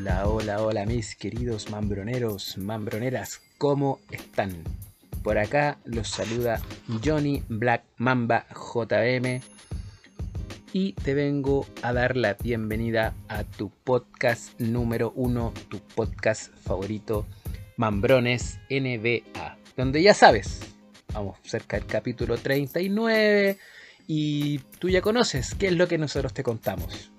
Hola, hola, hola mis queridos mambroneros, mambroneras, ¿cómo están? Por acá los saluda Johnny Black Mamba JM y te vengo a dar la bienvenida a tu podcast número uno, tu podcast favorito, Mambrones NBA, donde ya sabes, vamos cerca del capítulo 39 y tú ya conoces qué es lo que nosotros te contamos.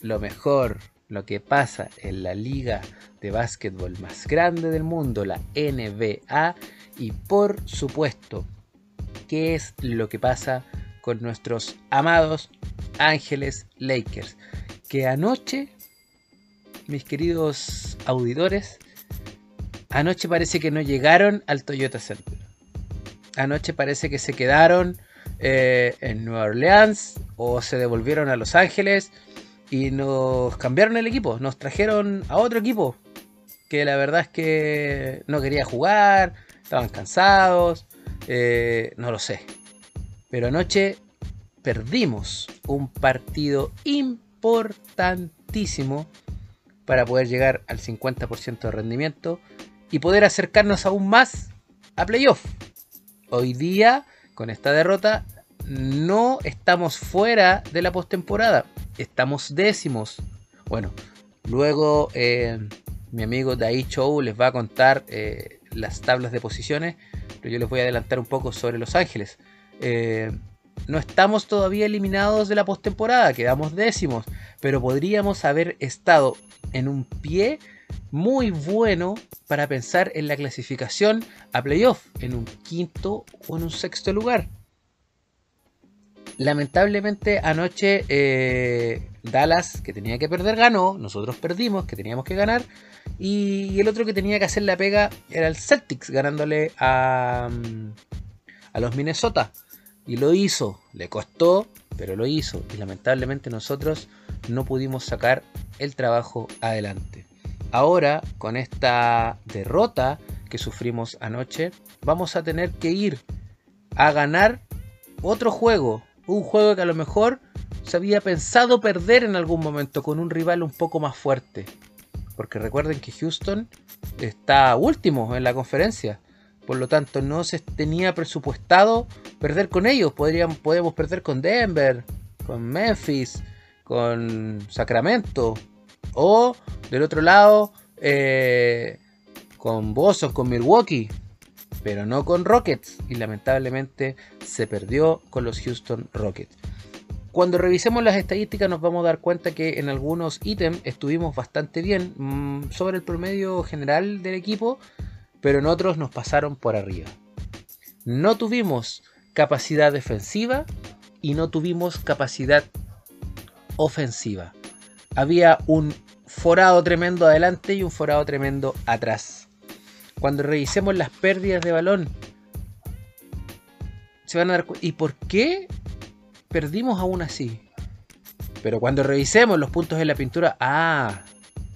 Lo mejor, lo que pasa en la liga de básquetbol más grande del mundo, la NBA, y por supuesto, qué es lo que pasa con nuestros amados Ángeles Lakers, que anoche, mis queridos auditores, anoche parece que no llegaron al Toyota Center. Anoche parece que se quedaron eh, en Nueva Orleans o se devolvieron a Los Ángeles y nos cambiaron el equipo, nos trajeron a otro equipo que la verdad es que no quería jugar, estaban cansados, eh, no lo sé. Pero anoche perdimos un partido importantísimo para poder llegar al 50% de rendimiento y poder acercarnos aún más a playoff. Hoy día, con esta derrota, no estamos fuera de la postemporada estamos décimos. Bueno, luego eh, mi amigo Dai Chou les va a contar eh, las tablas de posiciones, pero yo les voy a adelantar un poco sobre Los Ángeles. Eh, no estamos todavía eliminados de la postemporada, quedamos décimos, pero podríamos haber estado en un pie muy bueno para pensar en la clasificación a playoff, en un quinto o en un sexto lugar. Lamentablemente anoche eh, Dallas, que tenía que perder, ganó. Nosotros perdimos, que teníamos que ganar. Y el otro que tenía que hacer la pega era el Celtics, ganándole a, mm, a los Minnesota. Y lo hizo. Le costó, pero lo hizo. Y lamentablemente nosotros no pudimos sacar el trabajo adelante. Ahora, con esta derrota que sufrimos anoche, vamos a tener que ir a ganar otro juego un juego que a lo mejor se había pensado perder en algún momento con un rival un poco más fuerte. Porque recuerden que Houston está último en la conferencia. Por lo tanto, no se tenía presupuestado perder con ellos. Podríamos, podemos perder con Denver, con Memphis, con Sacramento. O del otro lado, eh, con Boston, con Milwaukee pero no con Rockets y lamentablemente se perdió con los Houston Rockets. Cuando revisemos las estadísticas nos vamos a dar cuenta que en algunos ítems estuvimos bastante bien mm, sobre el promedio general del equipo, pero en otros nos pasaron por arriba. No tuvimos capacidad defensiva y no tuvimos capacidad ofensiva. Había un forado tremendo adelante y un forado tremendo atrás. Cuando revisemos las pérdidas de balón, se van a dar ¿Y por qué perdimos aún así? Pero cuando revisemos los puntos de la pintura, ah,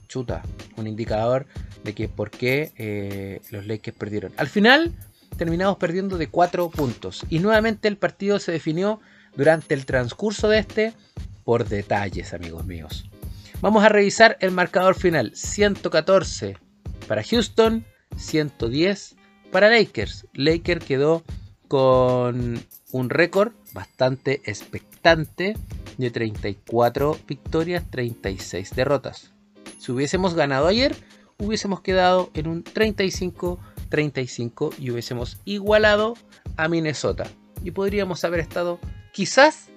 chuta, un indicador de que por qué eh, los Lakers perdieron. Al final terminamos perdiendo de 4 puntos. Y nuevamente el partido se definió durante el transcurso de este por detalles, amigos míos. Vamos a revisar el marcador final. 114 para Houston, 110 para Lakers. Lakers quedó con un récord bastante expectante de 34 victorias, 36 derrotas. Si hubiésemos ganado ayer, hubiésemos quedado en un 35-35 y hubiésemos igualado a Minnesota. Y podríamos haber estado quizás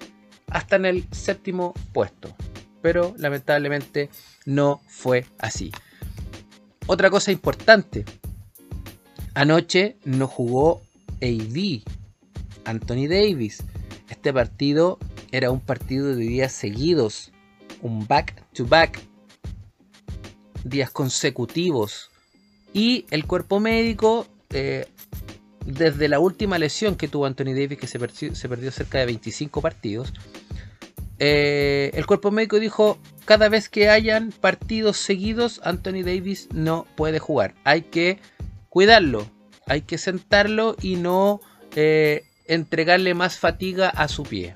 hasta en el séptimo puesto. Pero lamentablemente no fue así. Otra cosa importante, Anoche no jugó AD, Anthony Davis. Este partido era un partido de días seguidos, un back to back, días consecutivos. Y el cuerpo médico, eh, desde la última lesión que tuvo Anthony Davis, que se perdió, cerca de 25 partidos, eh, el cuerpo médico dijo, cada vez que hayan partidos seguidos, Anthony Davis no puede jugar. Hay que cuidarlo, hay que sentarlo y no eh, entregarle más fatiga a su pie.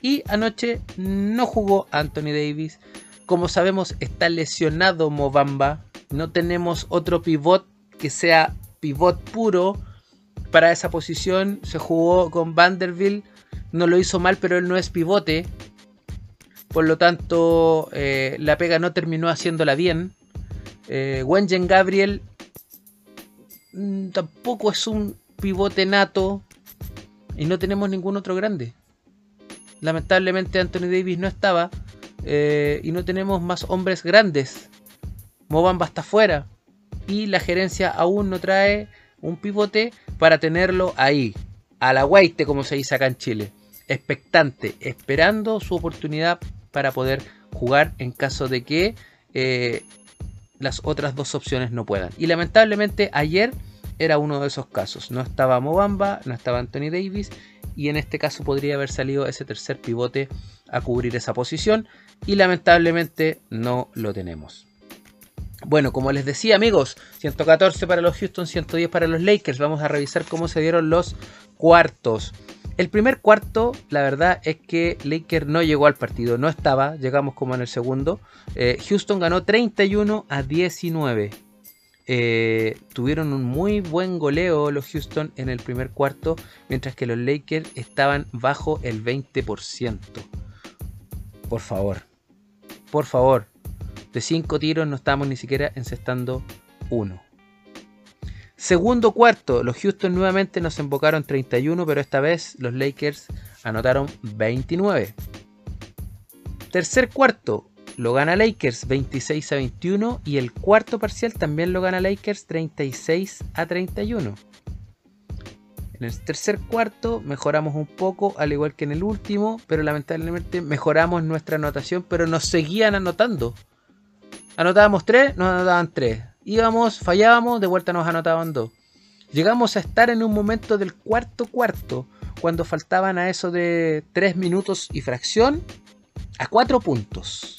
Y anoche no jugó Anthony Davis Como sabemos, está lesionado Mobamba. No tenemos otro pivot que sea pivot puro para esa posición. Se jugó con Vanderbilt. No lo hizo mal, pero él no es pivote. Por lo tanto, eh, la pega no terminó haciéndola bien. Eh, Wengen Gabriel tampoco es un pivote nato. Y no tenemos ningún otro grande. Lamentablemente Anthony Davis no estaba. Eh, y no tenemos más hombres grandes. Mobamba está fuera. Y la gerencia aún no trae un pivote para tenerlo ahí. A la como se dice acá en Chile. Expectante, esperando su oportunidad para poder jugar en caso de que eh, las otras dos opciones no puedan. Y lamentablemente ayer era uno de esos casos. No estaba Mobamba, no estaba Anthony Davis y en este caso podría haber salido ese tercer pivote a cubrir esa posición y lamentablemente no lo tenemos. Bueno, como les decía amigos, 114 para los Houston, 110 para los Lakers. Vamos a revisar cómo se dieron los cuartos. El primer cuarto, la verdad es que Lakers no llegó al partido, no estaba, llegamos como en el segundo. Eh, Houston ganó 31 a 19. Eh, tuvieron un muy buen goleo los Houston en el primer cuarto, mientras que los Lakers estaban bajo el 20%. Por favor, por favor, de 5 tiros no estamos ni siquiera encestando uno. Segundo cuarto, los Houston nuevamente nos embocaron 31, pero esta vez los Lakers anotaron 29. Tercer cuarto, lo gana Lakers 26 a 21 y el cuarto parcial también lo gana Lakers 36 a 31. En el tercer cuarto mejoramos un poco, al igual que en el último, pero lamentablemente mejoramos nuestra anotación, pero nos seguían anotando. Anotábamos 3, nos anotaban 3. Íbamos, fallábamos, de vuelta nos anotaban 2. Llegamos a estar en un momento del cuarto cuarto, cuando faltaban a eso de 3 minutos y fracción, a 4 puntos.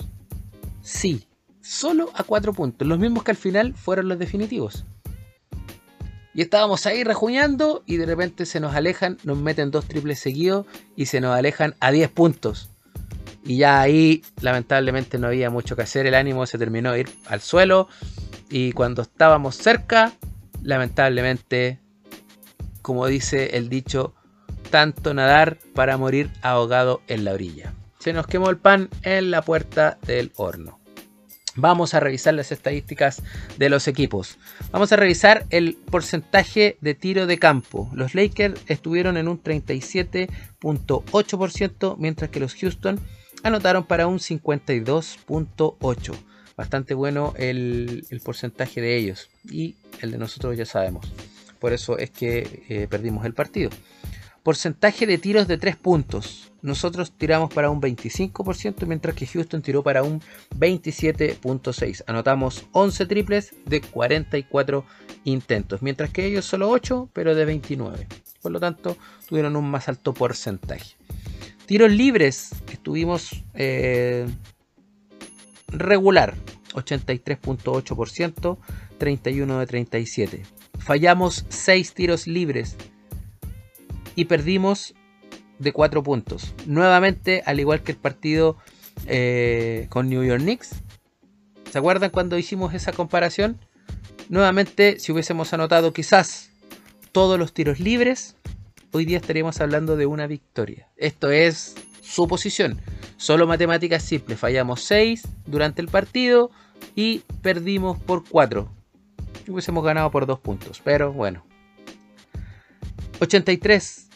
Sí, solo a 4 puntos, los mismos que al final fueron los definitivos. Y estábamos ahí rejuñando y de repente se nos alejan, nos meten dos triples seguidos y se nos alejan a 10 puntos. Y ya ahí lamentablemente no había mucho que hacer, el ánimo se terminó de ir al suelo y cuando estábamos cerca, lamentablemente, como dice el dicho, tanto nadar para morir ahogado en la orilla. Se nos quemó el pan en la puerta del horno. Vamos a revisar las estadísticas de los equipos. Vamos a revisar el porcentaje de tiro de campo. Los Lakers estuvieron en un 37.8%, mientras que los Houston anotaron para un 52.8%. Bastante bueno el, porcentaje de ellos. Y el de nosotros ya sabemos. Por eso es que eh, perdimos el partido. Porcentaje de tiros de 3 puntos. Nosotros tiramos para un 25%, mientras que Houston tiró para un 27.6%. Anotamos 11 triples de 44 intentos, mientras que ellos solo 8, pero de 29. Por lo tanto, tuvieron un más alto porcentaje. Tiros libres, estuvimos eh, regular, 83.8%, 31 de 37. Fallamos 6 tiros libres, y perdimos de 4 puntos. Nuevamente, al igual que el partido eh, con New York Knicks. ¿Se acuerdan cuando hicimos esa comparación? Nuevamente, si hubiésemos anotado quizás todos los tiros libres, hoy día estaríamos hablando de una victoria. Esto es suposición. Solo matemáticas simples. Fallamos 6 durante el partido y perdimos por 4. Hubiésemos ganado por 2 puntos. Pero bueno. 83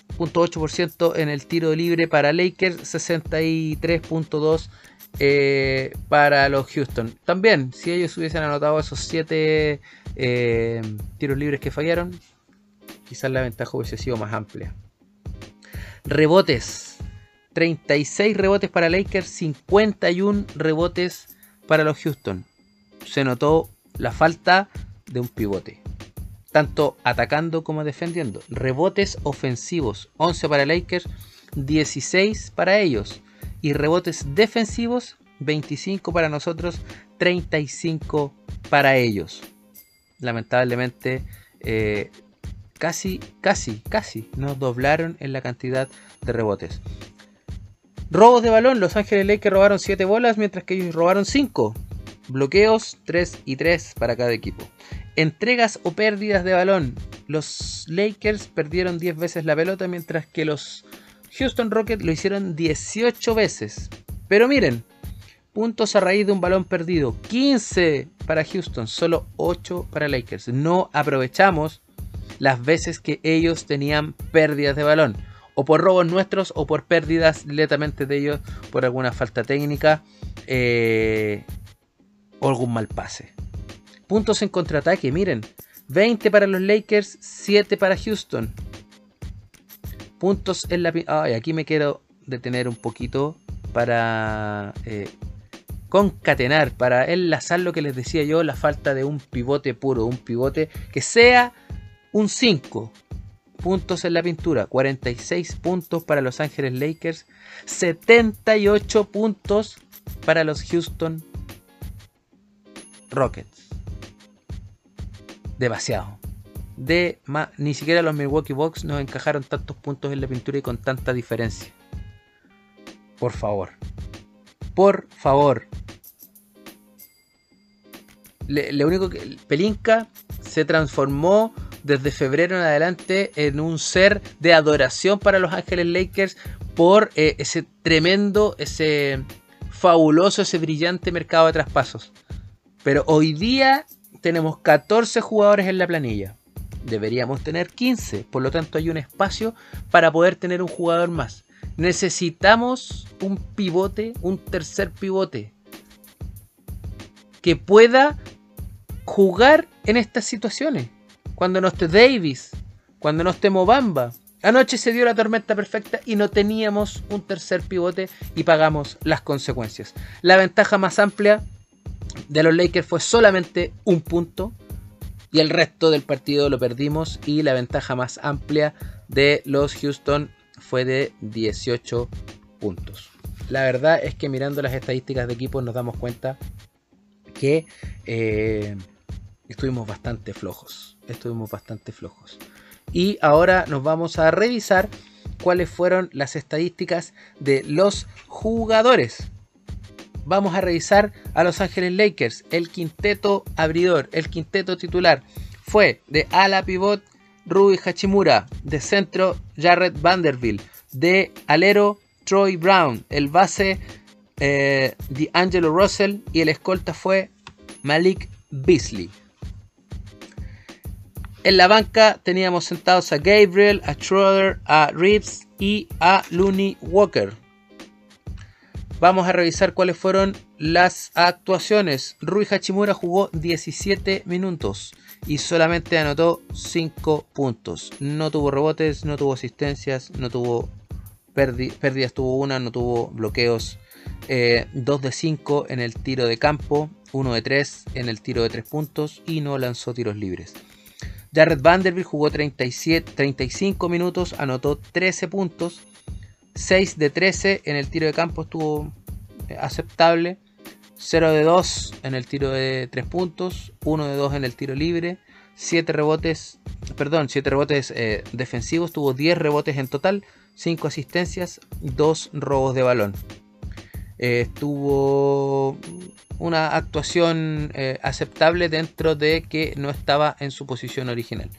ciento en el tiro libre para Lakers, 63.2 eh, para los Houston. También, si ellos hubiesen anotado esos 7 eh, tiros libres que fallaron, quizás la ventaja hubiese sido más amplia. Rebotes. 36 rebotes para Lakers, 51 rebotes para los Houston. Se notó la falta de un pivote tanto atacando como defendiendo. Rebotes ofensivos, 11 para Lakers, 16 para ellos. Y rebotes defensivos, 25 para nosotros, 35 para ellos. Lamentablemente, eh, casi, casi, casi nos doblaron en la cantidad de rebotes. Robos de balón, Los Ángeles Lakers robaron 7 bolas, mientras que ellos robaron 5. Bloqueos, 3 y 3 para cada equipo. Entregas o pérdidas de balón. Los Lakers perdieron 10 veces la pelota, mientras que los Houston Rockets lo hicieron 18 veces. Pero miren, puntos a raíz de un balón perdido. 15 para Houston, solo 8 para Lakers. No aprovechamos las veces que ellos tenían pérdidas de balón. O por robos nuestros o por pérdidas directamente de ellos por alguna falta técnica eh, o algún mal pase. Puntos en contraataque, miren. 20 para los Lakers, 7 para Houston. Puntos en la... Ay, aquí me quiero detener un poquito para eh, concatenar, para enlazar lo que les decía yo, la falta de un pivote puro, un pivote que sea un 5. Puntos en la pintura, 46 puntos para Los Ángeles Lakers, 78 puntos para los Houston Rockets. Demasiado. De ni siquiera los Milwaukee Bucks nos encajaron tantos puntos en la pintura y con tanta diferencia. Por favor. Por favor. Lo único que. Pelinka se transformó desde febrero en adelante en un ser de adoración para los Ángeles Lakers por eh, ese tremendo, ese fabuloso, ese brillante mercado de traspasos. Pero hoy día tenemos 14 jugadores en la planilla. Deberíamos tener 15, por lo tanto hay un espacio para poder tener un jugador más. Necesitamos un pivote, un tercer pivote que pueda jugar en estas situaciones. Cuando no esté Davis, cuando no esté Mobamba. Anoche se dio la tormenta perfecta y no teníamos un tercer pivote y pagamos las consecuencias. La ventaja más amplia de los Lakers fue solamente un punto y el resto del partido lo perdimos y la ventaja más amplia de los Houston fue de 18 puntos. La verdad es que mirando las estadísticas de equipo nos damos cuenta que eh, estuvimos bastante flojos. Estuvimos bastante flojos. Y ahora nos vamos a revisar cuáles fueron las estadísticas de los jugadores. Vamos a revisar a Los Ángeles Lakers. El quinteto abridor, el quinteto titular fue de ala pivot Rui Hachimura, de centro Jared Vanderbilt, de alero Troy Brown, el base eh, D'Angelo Russell y el escolta fue Malik Beasley. En la banca teníamos sentados a Gabriel, a Schroeder, a Reeves y a Looney Walker. Vamos a revisar cuáles fueron las actuaciones. Rui Hachimura jugó 17 minutos y solamente anotó 5 puntos. No tuvo rebotes, no tuvo asistencias, no tuvo pérdidas, tuvo una, no tuvo bloqueos. 2 eh, de 5 en el tiro de campo, 1 de 3 en el tiro de 3 puntos y no lanzó tiros libres. Jared Vanderbilt jugó 37, 35 minutos, anotó 13 puntos. 6 de 13 en el tiro de campo estuvo eh, aceptable. 0 de 2 en el tiro de 3 puntos. 1 de 2 en el tiro libre. 7 rebotes, perdón, 7 rebotes eh, defensivos. Tuvo 10 rebotes en total. 5 asistencias, 2 robos de balón. Eh, estuvo una actuación eh, aceptable dentro de que no estaba en su posición original.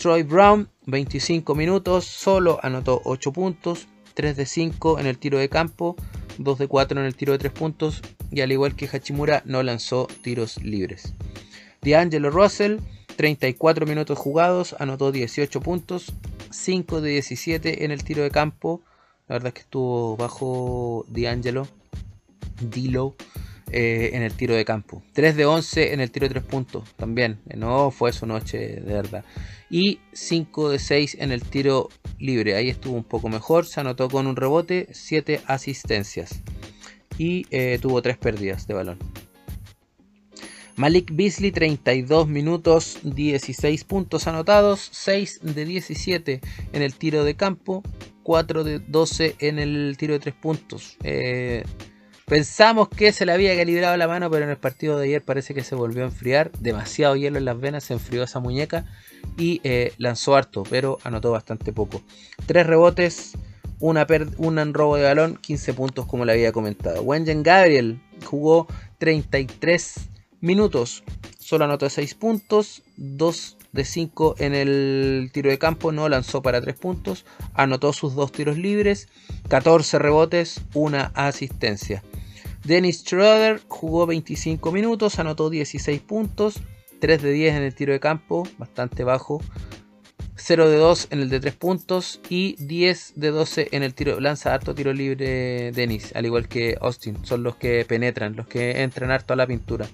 Troy Brown, 25 minutos, solo anotó 8 puntos, 3 de 5 en el tiro de campo, 2 de 4 en el tiro de 3 puntos y al igual que Hachimura no lanzó tiros libres. D'Angelo Russell, 34 minutos jugados, anotó 18 puntos, 5 de 17 en el tiro de campo. La verdad es que estuvo bajo D'Angelo, Dilo, eh, en el tiro de campo. 3 de 11 en el tiro de 3 puntos también. No fue su noche de verdad. Y 5 de 6 en el tiro libre. Ahí estuvo un poco mejor. Se anotó con un rebote, 7 asistencias. Y eh, tuvo 3 pérdidas de balón. Malik Beasley 32 minutos 16 puntos anotados, 6 de 17 en el tiro de campo, 4 de 12 en el tiro de 3 puntos. Eh, Pensamos que se le había calibrado la mano, pero en el partido de ayer parece que se volvió a enfriar. Demasiado hielo en las venas, se enfrió esa muñeca y eh, lanzó harto, pero anotó bastante poco. Tres rebotes, una un robo de balón, 15 puntos como le había comentado. Wengen Gabriel jugó 33 minutos, solo anotó 6 puntos, 2 de 5 en el tiro de campo, no lanzó para 3 puntos, anotó sus 2 tiros libres, 14 rebotes, una asistencia. Dennis Schroeder jugó 25 minutos, anotó 16 puntos, 3 de 10 en el tiro de campo, bastante bajo, 0 de 2 en el de 3 puntos y 10 de 12 en el tiro. Lanza harto tiro libre Dennis, al igual que Austin. Son los que penetran, los que entran harto a la pintura.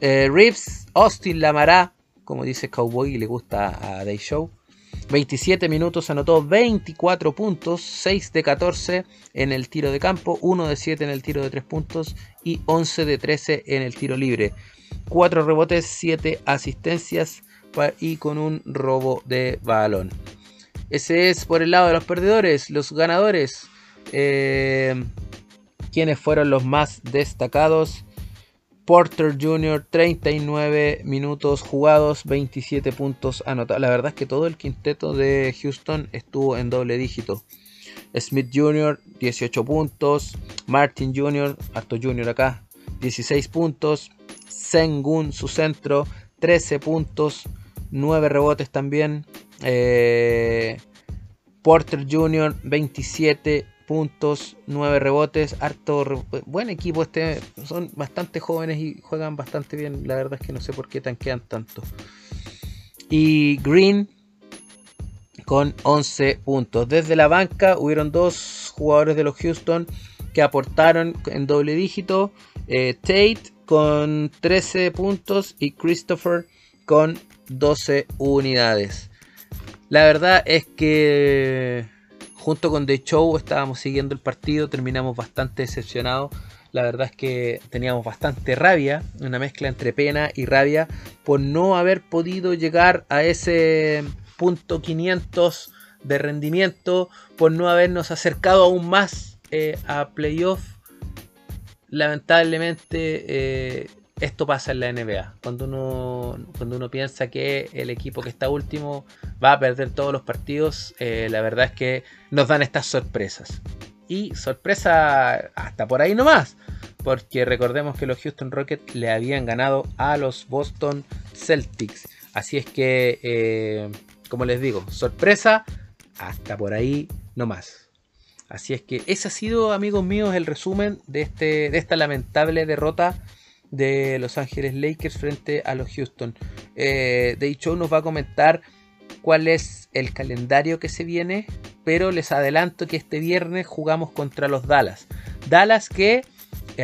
Eh, Reeves, Austin Lamará, como dice Cowboy y le gusta a Day Show. 27 minutos anotó 24 puntos, 6 de 14 en el tiro de campo, 1 de 7 en el tiro de 3 puntos y 11 de 13 en el tiro libre. 4 rebotes, 7 asistencias y con un robo de balón. Ese es por el lado de los perdedores, los ganadores. Eh, quienes fueron los más destacados? Porter Jr., 39 minutos jugados, 27 puntos anotados. La verdad es que todo el quinteto de Houston estuvo en doble dígito. Smith Jr., 18 puntos. Martin Jr., harto Jr. acá, 16 puntos. Sengun, su centro, 13 puntos. 9 rebotes también. Eh, Porter Jr., 27 puntos, 9 rebotes, harto buen equipo este, son bastante jóvenes y juegan bastante bien, la verdad es que no sé por qué tanquean tanto. Y Green con 11 puntos. Desde la banca hubieron dos jugadores de los Houston que aportaron en doble dígito. Eh, Tate con 13 puntos y Christopher con 12 unidades. La verdad es que junto con The Show estábamos siguiendo el partido, terminamos bastante decepcionados. La verdad es que teníamos bastante rabia, una mezcla entre pena y rabia por no haber podido llegar a ese punto 500 de rendimiento, por no habernos acercado aún más eh, a playoff. Lamentablemente eh, esto pasa en la NBA. Cuando uno, cuando uno piensa que el equipo que está último va a perder todos los partidos, eh, la verdad es que nos dan estas sorpresas. Y sorpresa hasta por ahí nomás. Porque recordemos que los Houston Rockets le habían ganado a los Boston Celtics. Así es que, eh, como les digo, sorpresa hasta por ahí nomás. Así es que ese ha sido, amigos míos, el resumen de, este, de esta lamentable derrota de Los Ángeles Lakers frente a los Houston. Eh, de hecho, nos va a comentar cuál es el calendario que se viene, pero les adelanto que este viernes jugamos contra los Dallas. Dallas que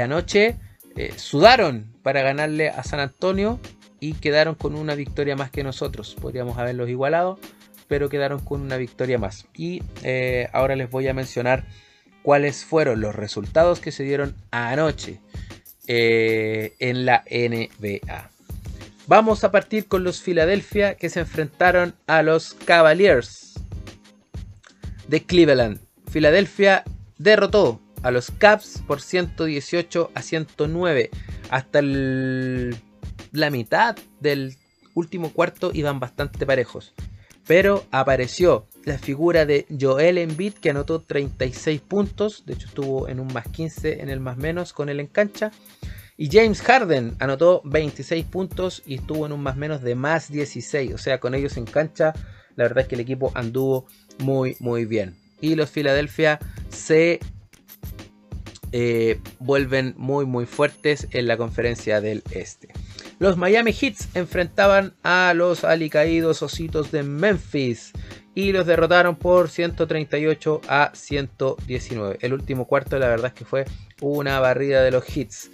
anoche eh, sudaron para ganarle a San Antonio y quedaron con una victoria más que nosotros. Podríamos haberlos igualado, pero quedaron con una victoria más. Y eh, ahora les voy a mencionar cuáles fueron los resultados que se dieron anoche. Eh, en la NBA. Vamos a partir con los Philadelphia que se enfrentaron a los Cavaliers de Cleveland. Philadelphia derrotó a los Caps por 118 a 109. Hasta la mitad del último cuarto iban bastante parejos. Pero apareció la figura de Joel Embiid que anotó 36 puntos, de hecho estuvo en un más 15 en el más menos con él en cancha. Y James Harden anotó 26 puntos y estuvo en un más menos de más 16, o sea, con ellos en cancha, la verdad es que el equipo anduvo muy muy bien. Y los Philadelphia se eh, vuelven muy muy fuertes en la conferencia del este. Los Miami Heats enfrentaban a los alicaídos ositos de Memphis y los derrotaron por 138 a 119. El último cuarto la verdad es que fue una barrida de los Heats.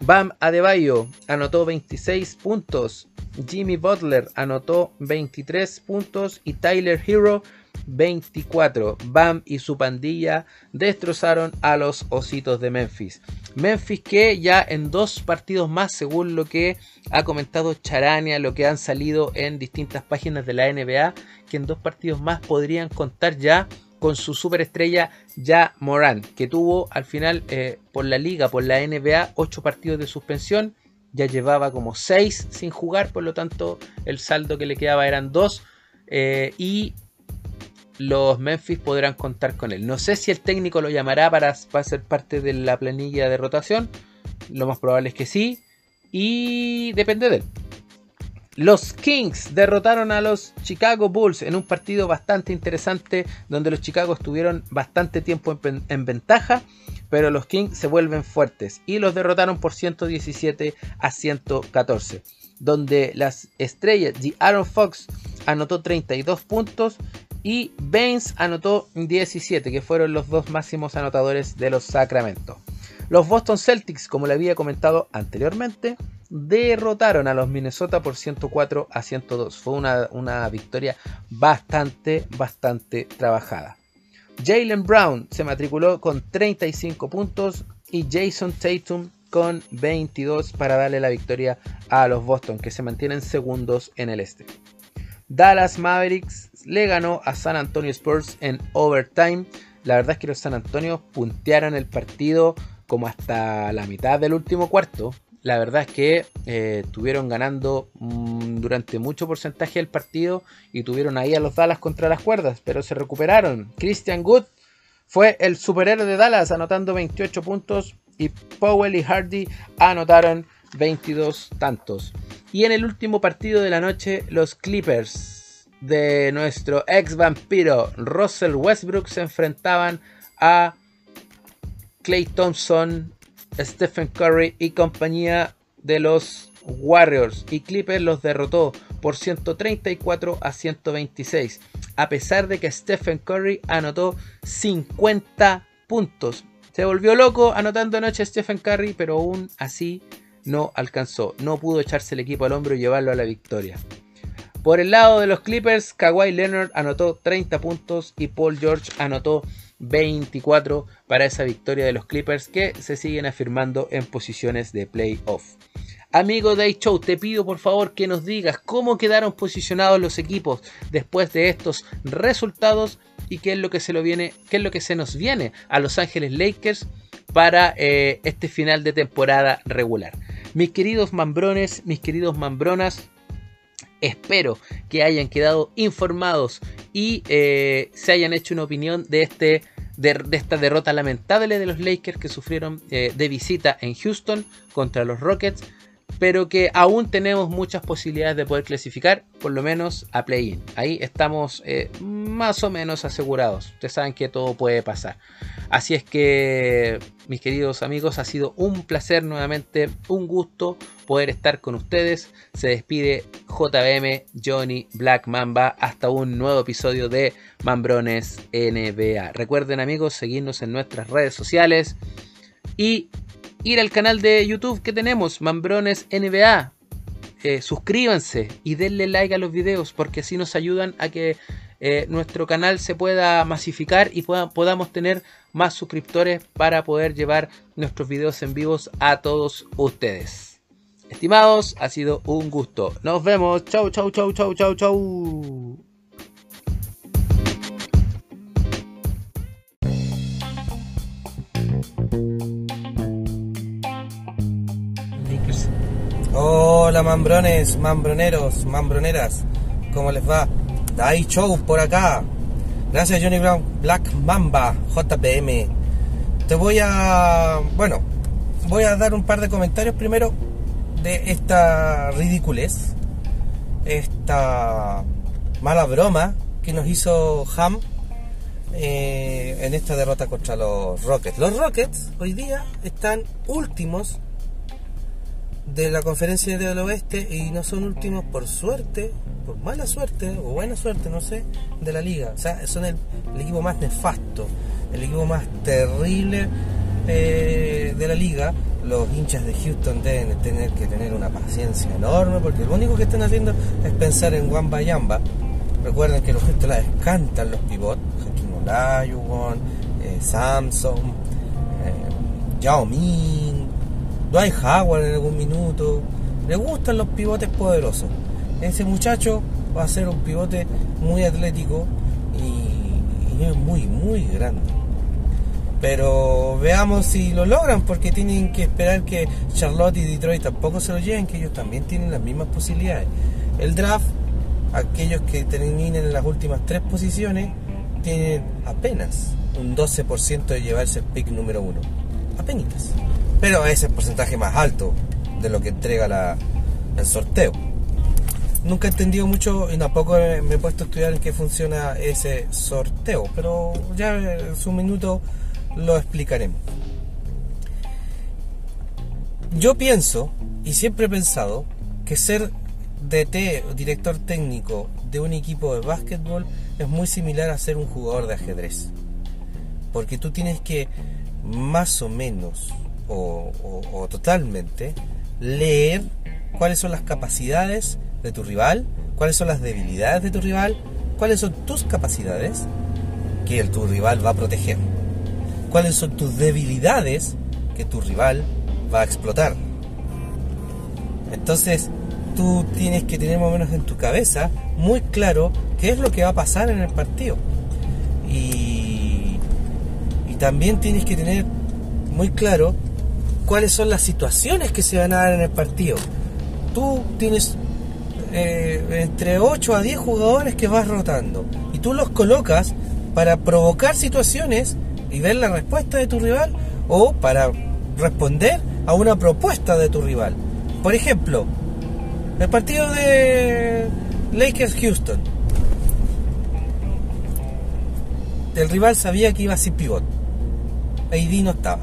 Bam Adebayo anotó 26 puntos. Jimmy Butler anotó 23 puntos y Tyler Hero 24. Bam y su pandilla destrozaron a los ositos de Memphis. Memphis que ya en dos partidos más, según lo que ha comentado Charania, lo que han salido en distintas páginas de la NBA, que en dos partidos más podrían contar ya con su superestrella Ya Moran, que tuvo al final eh, por la liga, por la NBA, 8 partidos de suspensión. Ya llevaba como 6 sin jugar, por lo tanto el saldo que le quedaba eran 2. Eh, y los Memphis podrán contar con él. No sé si el técnico lo llamará para, para ser parte de la planilla de rotación. Lo más probable es que sí. Y depende de él. Los Kings derrotaron a los Chicago Bulls en un partido bastante interesante donde los Chicago estuvieron bastante tiempo en, ventaja, pero los Kings se vuelven fuertes y los derrotaron por 117 a 114, donde las estrellas de Aaron Fox anotó 32 puntos y Baines anotó 17, que fueron los dos máximos anotadores de los Sacramento. Los Boston Celtics, como le había comentado anteriormente, derrotaron a los Minnesota por 104 a 102. Fue una, victoria bastante, bastante trabajada. Jalen Brown se matriculó con 35 puntos y Jason Tatum con 22 para darle la victoria a los Boston, que se mantienen segundos en el este. Dallas Mavericks le ganó a San Antonio Spurs en overtime. La verdad es que los San Antonio puntearon el partido como hasta la mitad del último cuarto la verdad es que eh, estuvieron ganando mm, durante mucho porcentaje del partido y tuvieron ahí a los Dallas contra las cuerdas, pero se recuperaron. Christian Good fue el superhéroe de Dallas anotando 28 puntos y Powell y Hardy anotaron 22 tantos. Y en el último partido de la noche, los Clippers de nuestro ex vampiro Russell Westbrook se enfrentaban a Clay Thompson Stephen Curry y compañía de los Warriors y Clippers los derrotó por 134 a 126, a pesar de que Stephen Curry anotó 50 puntos. Se volvió loco anotando anoche Stephen Curry, pero aún así no alcanzó, no pudo echarse el equipo al hombro y llevarlo a la victoria. Por el lado de los Clippers, Kawhi Leonard anotó 30 puntos y Paul George anotó 24 para esa victoria de los Clippers que se siguen afirmando en posiciones de playoff. Amigo Day Show, te pido por favor que nos digas cómo quedaron posicionados los equipos después de estos resultados y qué es lo que se, lo viene, qué es lo que se nos viene a Los Ángeles Lakers para eh, este final de temporada regular. Mis queridos mambrones, mis queridos mambronas, espero que hayan quedado informados y eh, se hayan hecho una opinión de, este, de, esta derrota lamentable de los Lakers que sufrieron eh, de visita en Houston contra los Rockets pero que aún tenemos muchas posibilidades de poder clasificar, por lo menos a play-in. Ahí estamos eh, más o menos asegurados. Ustedes saben que todo puede pasar. Así es que, mis queridos amigos, ha sido un placer nuevamente, un gusto poder estar con ustedes. Se despide JBM Johnny Black Mamba hasta un nuevo episodio de Mambrones NBA. Recuerden amigos seguirnos en nuestras redes sociales y ir al canal de YouTube que tenemos, Mambrones NBA. Eh, suscríbanse y denle like a los videos porque así nos ayudan a que eh, nuestro canal se pueda masificar y podamos tener más suscriptores para poder llevar nuestros videos en vivos a todos ustedes. Estimados, ha sido un gusto. Nos vemos. Chau, chau, chau, chau, chau, chau. Hola mambrones, mambroneros, mambroneras, ¿cómo les va? Dai Show por acá. Gracias Johnny Brown, Black Mamba, JPM. Te voy a, bueno, voy a dar un par de comentarios primero de esta ridiculez, esta mala broma que nos hizo Ham eh, en esta derrota contra los Rockets. Los Rockets hoy día están últimos de la conferencia del oeste y no son últimos por suerte, por mala suerte o buena suerte, no sé, de la liga. O sea, son el, equipo más nefasto, el equipo más terrible eh, de la liga. Los hinchas de Houston deben tener que tener una paciencia enorme porque lo único que están haciendo es pensar en Wamba Yamba. Recuerden que los Houston la cantan los pivots, Hakim Olajuwon, eh, Samson, eh, Dwight Howard en algún minuto. Le gustan los pivotes poderosos. Ese muchacho va a ser un pivote muy atlético y, es muy, muy grande. Pero veamos si lo logran, porque tienen que esperar que Charlotte y Detroit tampoco se lo lleven, que ellos también tienen las mismas posibilidades. El draft, aquellos que terminen en las últimas tres posiciones, tienen apenas un 12% de llevarse el pick número uno. Apenas. Pero es el porcentaje más alto de lo que entrega el sorteo. Nunca he entendido mucho y tampoco me he puesto a estudiar en qué funciona ese sorteo, pero ya en su minuto lo explicaremos. Yo pienso, y siempre he pensado, que ser DT, director técnico de un equipo de básquetbol, es muy similar a ser un jugador de ajedrez. Porque tú tienes que más o menos o, totalmente leer cuáles son las capacidades de tu rival, cuáles son las debilidades de tu rival, cuáles son tus capacidades que tu rival va a proteger, cuáles son tus debilidades que tu rival va a explotar. Entonces, tú tienes que tener más o menos en tu cabeza muy claro qué es lo que va a pasar en el partido. Y, y también tienes que tener muy claro cuáles son las situaciones que se van a dar en el partido. Tú tienes eh, entre 8 a 10 jugadores que vas rotando y tú los colocas para provocar situaciones y ver la respuesta de tu rival o para responder a una propuesta de tu rival. Por ejemplo, el partido de Lakers Houston. El rival sabía que iba sin pivot. AD no estaba.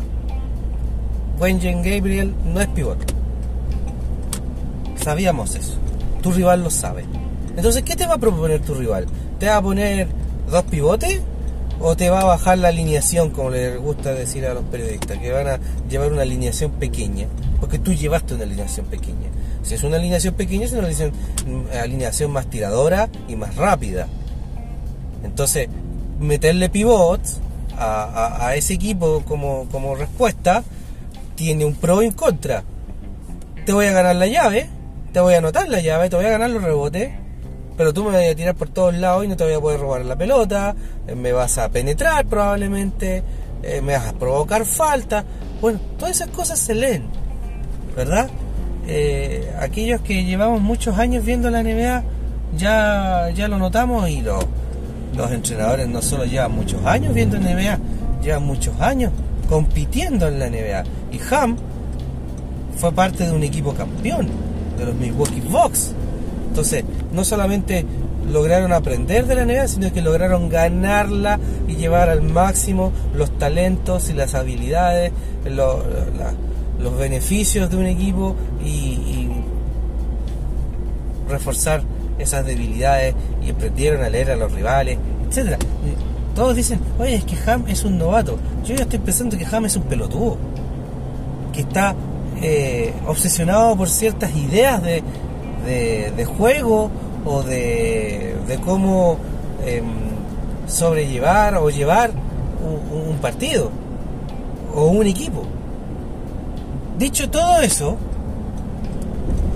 Wenjen Gabriel no es pivot. Sabíamos eso tu rival lo sabe. Entonces, ¿qué te va a proponer tu rival? ¿Te va a poner dos pivotes? ¿O te va a bajar la alineación, como les gusta decir a los periodistas, que van a llevar una alineación pequeña? Porque tú llevaste una alineación pequeña. Si es una alineación pequeña, es una alineación, más tiradora y más rápida. Entonces, meterle pivots a, ese equipo como, como respuesta tiene un pro y un contra. Te voy a ganar la llave, te voy a anotar la llave, te voy a ganar los rebotes, pero tú me vas a tirar por todos lados y no te voy a poder robar la pelota, eh, me vas a penetrar probablemente, eh, me vas a provocar falta. Bueno, todas esas cosas se leen, ¿verdad? Eh, aquellos que llevamos muchos años viendo la NBA, ya, ya lo notamos y los, los entrenadores no solo llevan muchos años viendo NBA, llevan muchos años compitiendo en la NBA. Y Ham fue parte de un equipo campeón de los Milwaukee Bucks. Entonces, no solamente lograron aprender de la NBA, sino que lograron ganarla y llevar al máximo los talentos y las habilidades, los beneficios de un equipo y, reforzar esas debilidades y aprendieron a leer a los rivales, etcétera. Todos dicen, oye, es que Ham es un novato. Yo ya estoy pensando que Ham es un pelotudo, que está eh, obsesionado por ciertas ideas de, de, juego o de, de cómo em, sobrellevar o llevar un, un, partido o un equipo. Dicho todo eso,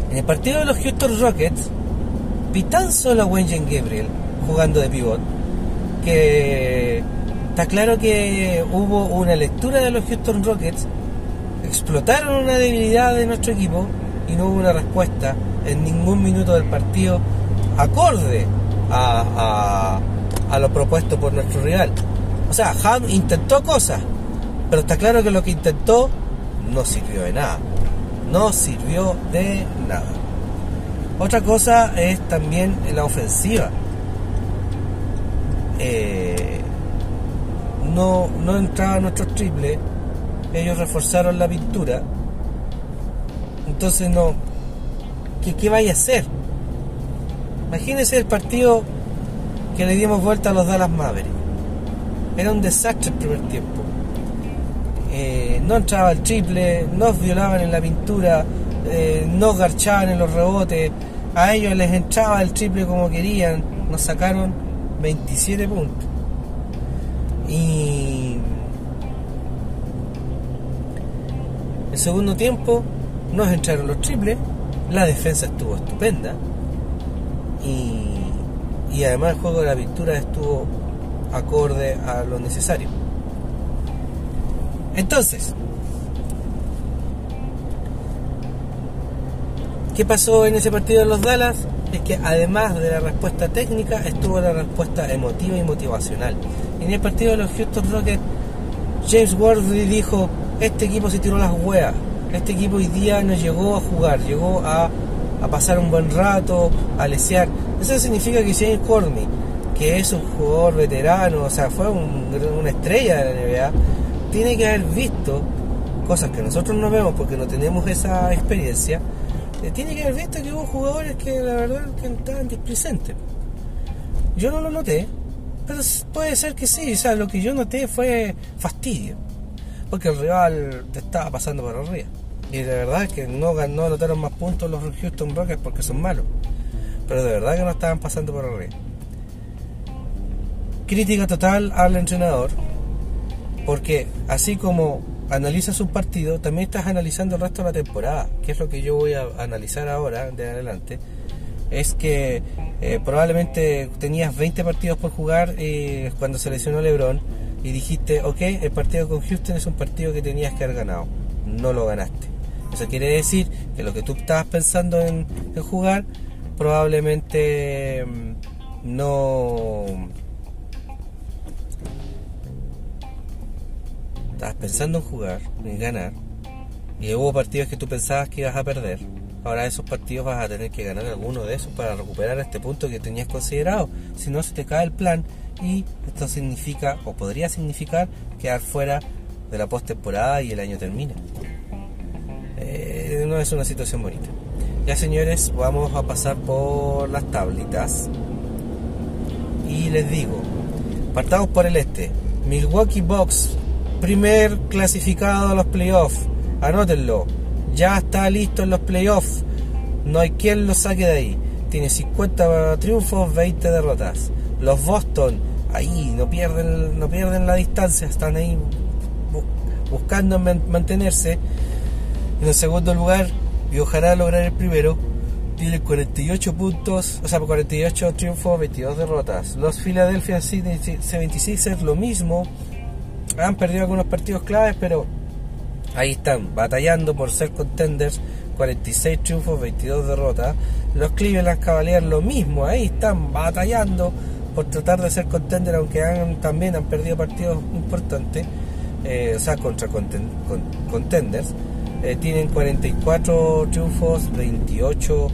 en el partido de los Houston Rockets, vi tan solo a Wenjen Gabriel jugando de pivot que está claro que hubo una lectura de los Houston Rockets explotaron una debilidad de nuestro equipo y no hubo una respuesta en ningún minuto del partido acorde a, a, lo propuesto por nuestro rival. O sea, Ham intentó cosas, pero está claro que lo que intentó no sirvió de nada. No sirvió de nada. Otra cosa es también la ofensiva. Eh, no, no entraba nuestro triple ellos reforzaron la pintura. Entonces no, ¿qué, qué vaya a hacer? Imagínense el partido que le dimos vuelta a los Dallas Mavericks. Era un desastre el primer tiempo. Eh, no entraba el triple, nos violaban en la pintura, eh, nos garchaban en los rebotes, a ellos les entraba el triple como querían, nos sacaron 27 puntos. Y segundo tiempo nos entraron los triples, la defensa estuvo estupenda y, además el juego de la pintura estuvo acorde a lo necesario. Entonces, ¿Qué pasó en ese partido de los Dallas? Es que además de la respuesta técnica, estuvo la respuesta emotiva y motivacional. En el partido de los Houston Rockets, James Worthy dijo, este equipo se tiró las hueas, este equipo hoy día no llegó a jugar, llegó a, pasar un buen rato, a lesear. Eso significa que James Worthy, que es un jugador veterano, o sea, fue una estrella de la NBA, tiene que haber visto cosas que nosotros no vemos porque no tenemos esa experiencia, eh, tiene que haber visto que hubo jugadores que la verdad que estaban displicentes. Yo no lo noté, pero puede ser que sí, o sea, lo que yo noté fue fastidio, porque el rival te estaba pasando por arriba. Y de verdad que no, no anotaron más puntos los Houston Rockets porque son malos, pero de verdad que no estaban pasando por arriba. Crítica total al entrenador, porque así como analizas un partido, también estás analizando el resto de la temporada, que es lo que yo voy a analizar ahora, de adelante. Es que eh, probablemente tenías 20 partidos por jugar eh, cuando se lesionó LeBron y dijiste, ok, el partido con Houston es un partido que tenías que haber ganado. No lo ganaste. Eso quiere decir que lo que tú estabas pensando en, jugar probablemente mm, no estabas pensando en jugar, en ganar, y hubo partidos que tú pensabas que ibas a perder, ahora esos partidos vas a tener que ganar alguno de esos para recuperar este punto que tenías considerado. Si no, se te cae el plan y esto significa, o podría significar, quedar fuera de la postemporada y el año termina. Eh, no es una situación bonita. Ya señores, vamos a pasar por las tablitas. Y les digo, partamos por el este. Milwaukee Bucks primer clasificado a los playoffs. Anótenlo. Ya está listo en los playoffs. No hay quien lo saque de ahí. Tiene 50 triunfos, 20 derrotas. Los Boston, ahí no pierden, no pierden la distancia, están ahí buscando mantenerse. En el segundo lugar, y ojalá lograr el primero, tiene 48 puntos, o sea, 48 triunfos, 22 derrotas. Los Philadelphia 76 es lo mismo, han perdido algunos partidos claves, pero ahí están, batallando por ser contenders. 46 triunfos, 22 derrotas. Los Cleveland Cavaliers lo mismo, ahí están batallando por tratar de ser contenders, aunque han, también han perdido partidos importantes, eh, o sea, contra contenders. Eh, tienen 44 triunfos, 28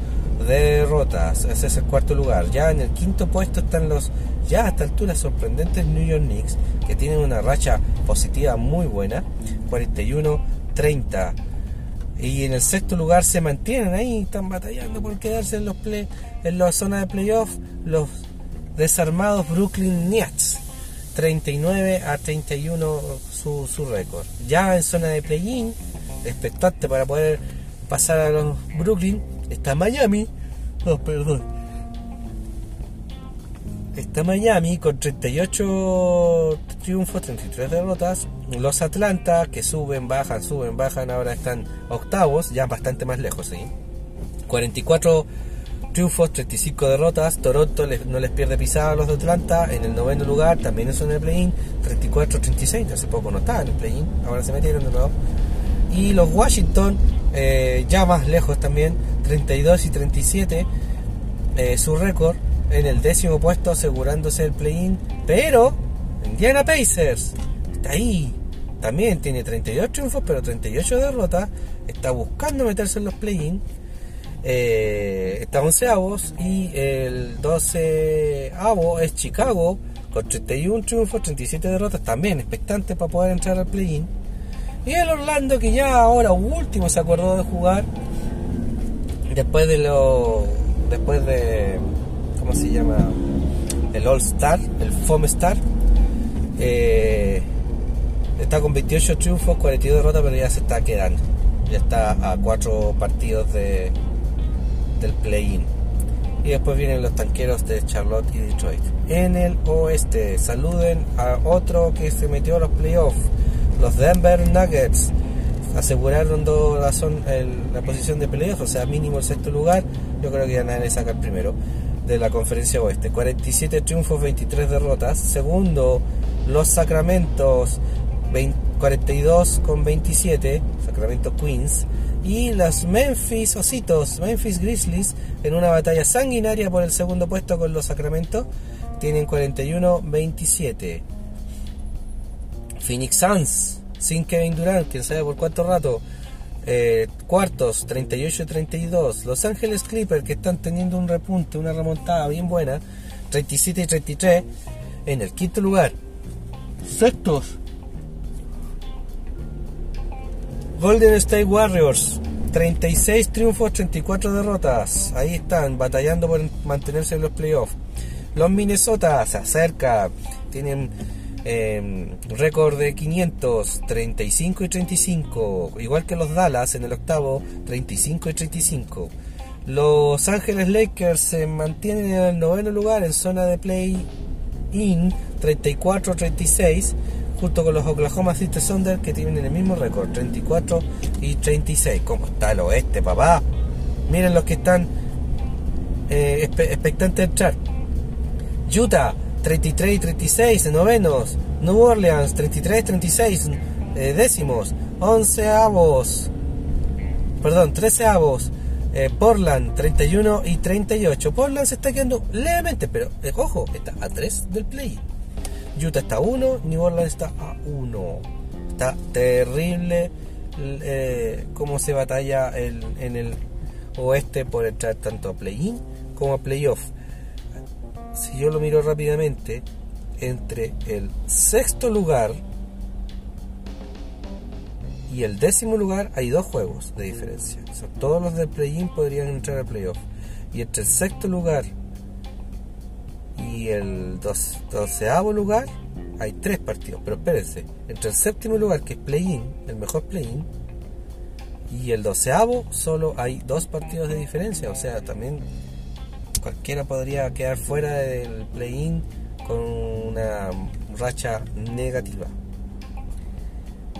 derrotas. Ese es el cuarto lugar. Ya en el quinto puesto están los ya a esta altura sorprendentes New York Knicks, que tienen una racha positiva muy buena, 41-30. Y en el sexto lugar se mantienen ahí, están batallando por quedarse en los play, en la zona de playoff los desarmados Brooklyn Nets. 39 a 31 su, su récord. Ya en zona de play-in, expectante para poder pasar a los Brooklyn, está Miami. Oh, perdón está Miami con 38 triunfos, 33 derrotas. Los Atlanta que suben, bajan, suben, bajan, ahora están octavos, ya bastante más lejos. ¿sí? 44 triunfos, 35 derrotas. Toronto no les pierde pisada a los de Atlanta. En el noveno lugar también es en el play-in. 34-36, hace poco no estaba en el play-in, ahora se metieron de nuevo. Y los Washington, eh, ya más lejos también, 32 y 37, eh, su récord en el décimo puesto asegurándose el play-in, pero Indiana Pacers está ahí. También tiene 32 triunfos, pero 38 derrotas. Está buscando meterse en los play-in. Eh, está onceavos y el 12 avo es Chicago con 31 triunfos, 37 derrotas. También expectante para poder entrar al play-in. Y el Orlando que ya ahora último se acordó de jugar después de lo después de ¿cómo se llama? El All Star, el Foam Star. Eh, está con 28 triunfos, 42 derrotas, pero ya se está quedando. Ya está a 4 partidos de, del play-in. Y después vienen los tanqueros de Charlotte y Detroit. En el oeste, saluden a otro que se metió a los playoffs, los Denver Nuggets. Aseguraron la, la posición de playoffs, o sea, mínimo el sexto lugar. Yo creo que ya nadie saca el primero de la conferencia oeste. 47 triunfos, 23 derrotas. Segundo, los Sacramentos, 42 con 27, Sacramento Queens, y los Memphis Ositos, Memphis Grizzlies, en una batalla sanguinaria por el segundo puesto con los Sacramento, tienen 41-27. Phoenix Suns, sin Kevin Durant, quién sabe por cuánto rato, eh, cuartos 38-32. Los Ángeles Clippers, que están teniendo un repunte, una remontada bien buena, 37 y 33 en el quinto lugar. Sextos. Golden State Warriors, 36 triunfos, 34 derrotas. Ahí están, batallando por mantenerse en los playoffs. Los Minnesota se acerca, tienen eh, récord de 500, 35 y 35. Igual que los Dallas en el octavo, 35 y 35. Los Ángeles Lakers se mantienen en el noveno lugar en zona de play-in, 34-36, junto con los Oklahoma City Thunder que tienen el mismo récord, 34 y 36. ¿Cómo está el oeste, papá? Miren los que están eh, expectantes de entrar. Utah, 33 y 36, novenos. New Orleans, 33 y 36, eh, décimos. Onceavos, perdón, treceavos. Eh, Portland 31 y 38. Portland se está quedando levemente, pero eh, ojo, está a 3 del play. Utah está a 1, New Orleans está a 1. Está terrible eh, cómo se batalla el, en el oeste por entrar tanto a play-in como a playoff. Si yo lo miro rápidamente, entre el sexto lugar y el décimo lugar hay dos juegos de diferencia. Todos los del play-in podrían entrar a playoff. Y entre el sexto lugar y el doceavo lugar hay tres partidos. Pero espérense, entre el séptimo lugar, que es play-in, el mejor play-in, y el doceavo solo hay dos partidos de diferencia. O sea, también cualquiera podría quedar fuera del play-in con una racha negativa.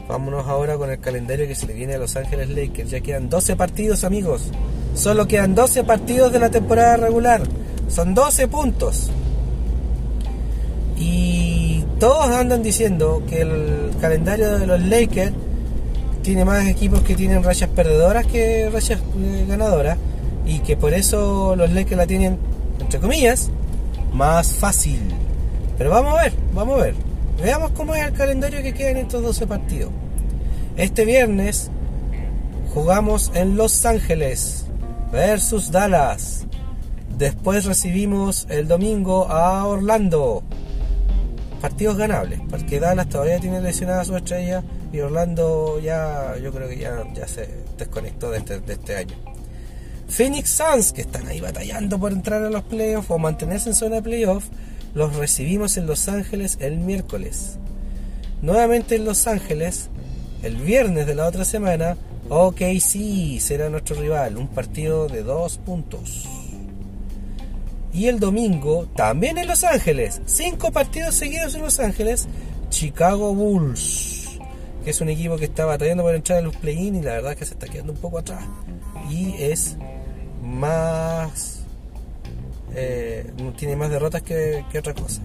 Vámonos ahora con el calendario que se le viene a Los Ángeles Lakers. Ya quedan 12 partidos, amigos. Solo quedan 12 partidos de la temporada regular. Son 12 puntos. Y todos andan diciendo que el calendario de los Lakers tiene más equipos que tienen rachas perdedoras que rachas eh, ganadoras. Y que por eso los Lakers la tienen, entre comillas, más fácil. Pero vamos a ver, vamos a ver. Veamos cómo es el calendario que queda en estos 12 partidos. Este viernes jugamos en Los Ángeles versus Dallas. Después recibimos el domingo a Orlando. Partidos ganables, porque Dallas todavía tiene lesionada su estrella y Orlando ya, yo creo que ya, ya se desconectó de este, de este año. Phoenix Suns, que están ahí batallando por entrar a los playoffs o mantenerse en zona de playoffs, los recibimos en Los Ángeles el miércoles. Nuevamente en Los Ángeles, el viernes de la otra semana, ok, sí, será nuestro rival, un partido de dos puntos. Y el domingo, también en Los Ángeles, cinco partidos seguidos en Los Ángeles, Chicago Bulls, que es un equipo que está batallando por entrar en los play-in y la verdad es que se está quedando un poco atrás. Y es más eh, tiene más derrotas que, otra cosa.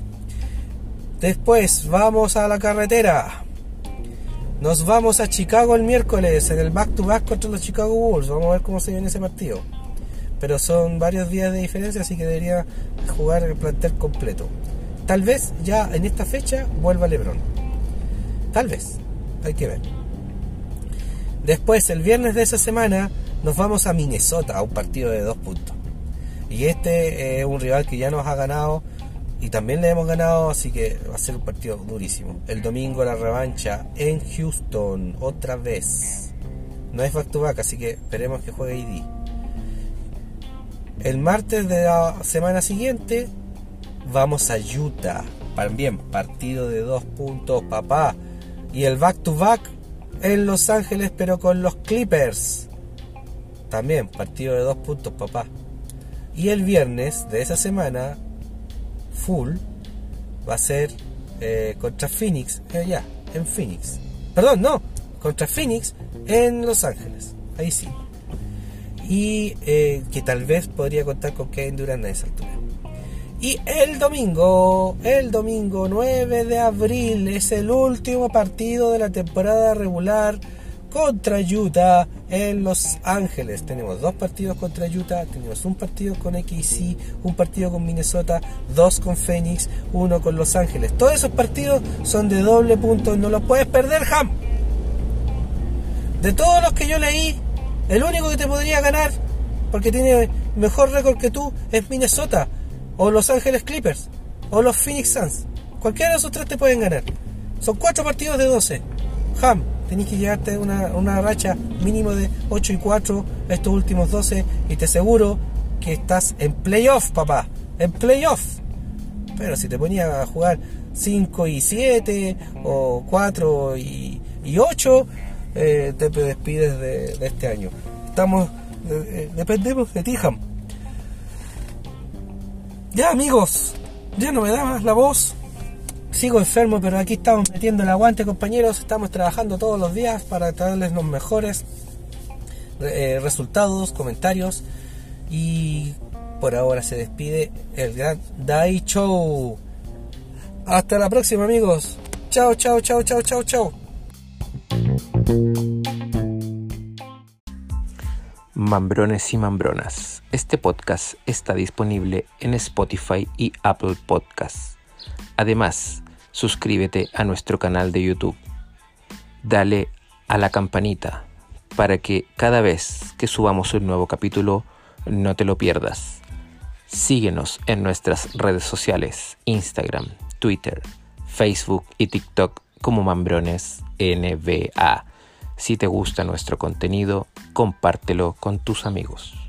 Después vamos a la carretera. Nos vamos a Chicago el miércoles en el back to back contra los Chicago Bulls. Vamos a ver cómo se viene ese partido. Pero son varios días de diferencia, así que debería jugar el plantel completo. Tal vez ya en esta fecha vuelva LeBron. Tal vez. Hay que ver. Después, el viernes de esa semana, nos vamos a Minnesota a un partido de dos puntos. Y este es un rival que ya nos ha ganado y también le hemos ganado, así que va a ser un partido durísimo. El domingo la revancha en Houston, otra vez. No es back to back, así que esperemos que juegue ID. El martes de la semana siguiente vamos a Utah. También partido de dos puntos, papá. Y el back to back en Los Ángeles, pero con los Clippers. También partido de dos puntos, papá. Y el viernes de esa semana, full, va a ser eh, contra Phoenix, eh, en Phoenix. Perdón, no, contra Phoenix en Los Ángeles. Ahí sí. Y eh, que tal vez podría contar con Kevin Durant a esa altura. Y el domingo, el domingo 9 de abril, es el último partido de la temporada regular contra Utah en Los Ángeles. Tenemos dos partidos contra Utah, tenemos un partido con XC, un partido con Minnesota, dos con Phoenix, uno con Los Ángeles. Todos esos partidos son de doble punto, no los puedes perder, Ham. De todos los que yo leí, el único que te podría ganar, porque tiene mejor récord que tú, es Minnesota o Los Ángeles Clippers, o los Phoenix Suns. Cualquiera de esos tres te pueden ganar. Son cuatro partidos de 12. Ham, tenés que llevarte una, una racha mínimo de 8 y 4 estos últimos 12 y te aseguro que estás en playoff, papá. En playoff. Pero si te ponías a jugar 5 y 7 o 4 y, 8, eh, te despides de, este año. Estamos, eh, dependemos de ti, Ham. Ya amigos, ya no me da más la voz. Sigo enfermo, pero aquí estamos metiendo el aguante, compañeros. Estamos trabajando todos los días para traerles los mejores eh, resultados, comentarios. Y por ahora se despide el gran Dai Show. Hasta la próxima, amigos. Chao, chao, chao, chao, chao, chao. Mambrones y Mambronas. Este podcast está disponible en Spotify y Apple Podcasts. Además, suscríbete a nuestro canal de YouTube. Dale a la campanita para que cada vez que subamos un nuevo capítulo no te lo pierdas. Síguenos en nuestras redes sociales, Instagram, Twitter, Facebook y TikTok como Mambrones NBA. Si te gusta nuestro contenido, compártelo con tus amigos.